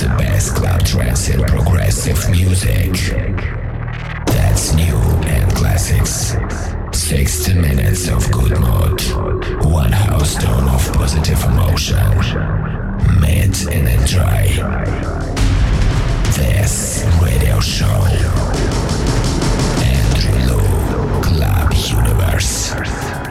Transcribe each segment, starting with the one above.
the best club trance and progressive music. That's new and classics. 60 minutes of good mood. One house tone of positive emotion. in a enjoy. This radio show. Andrew Lu, Club Universe.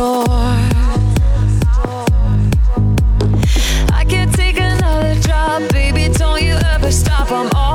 I can't take another drop, baby. Don't you ever stop.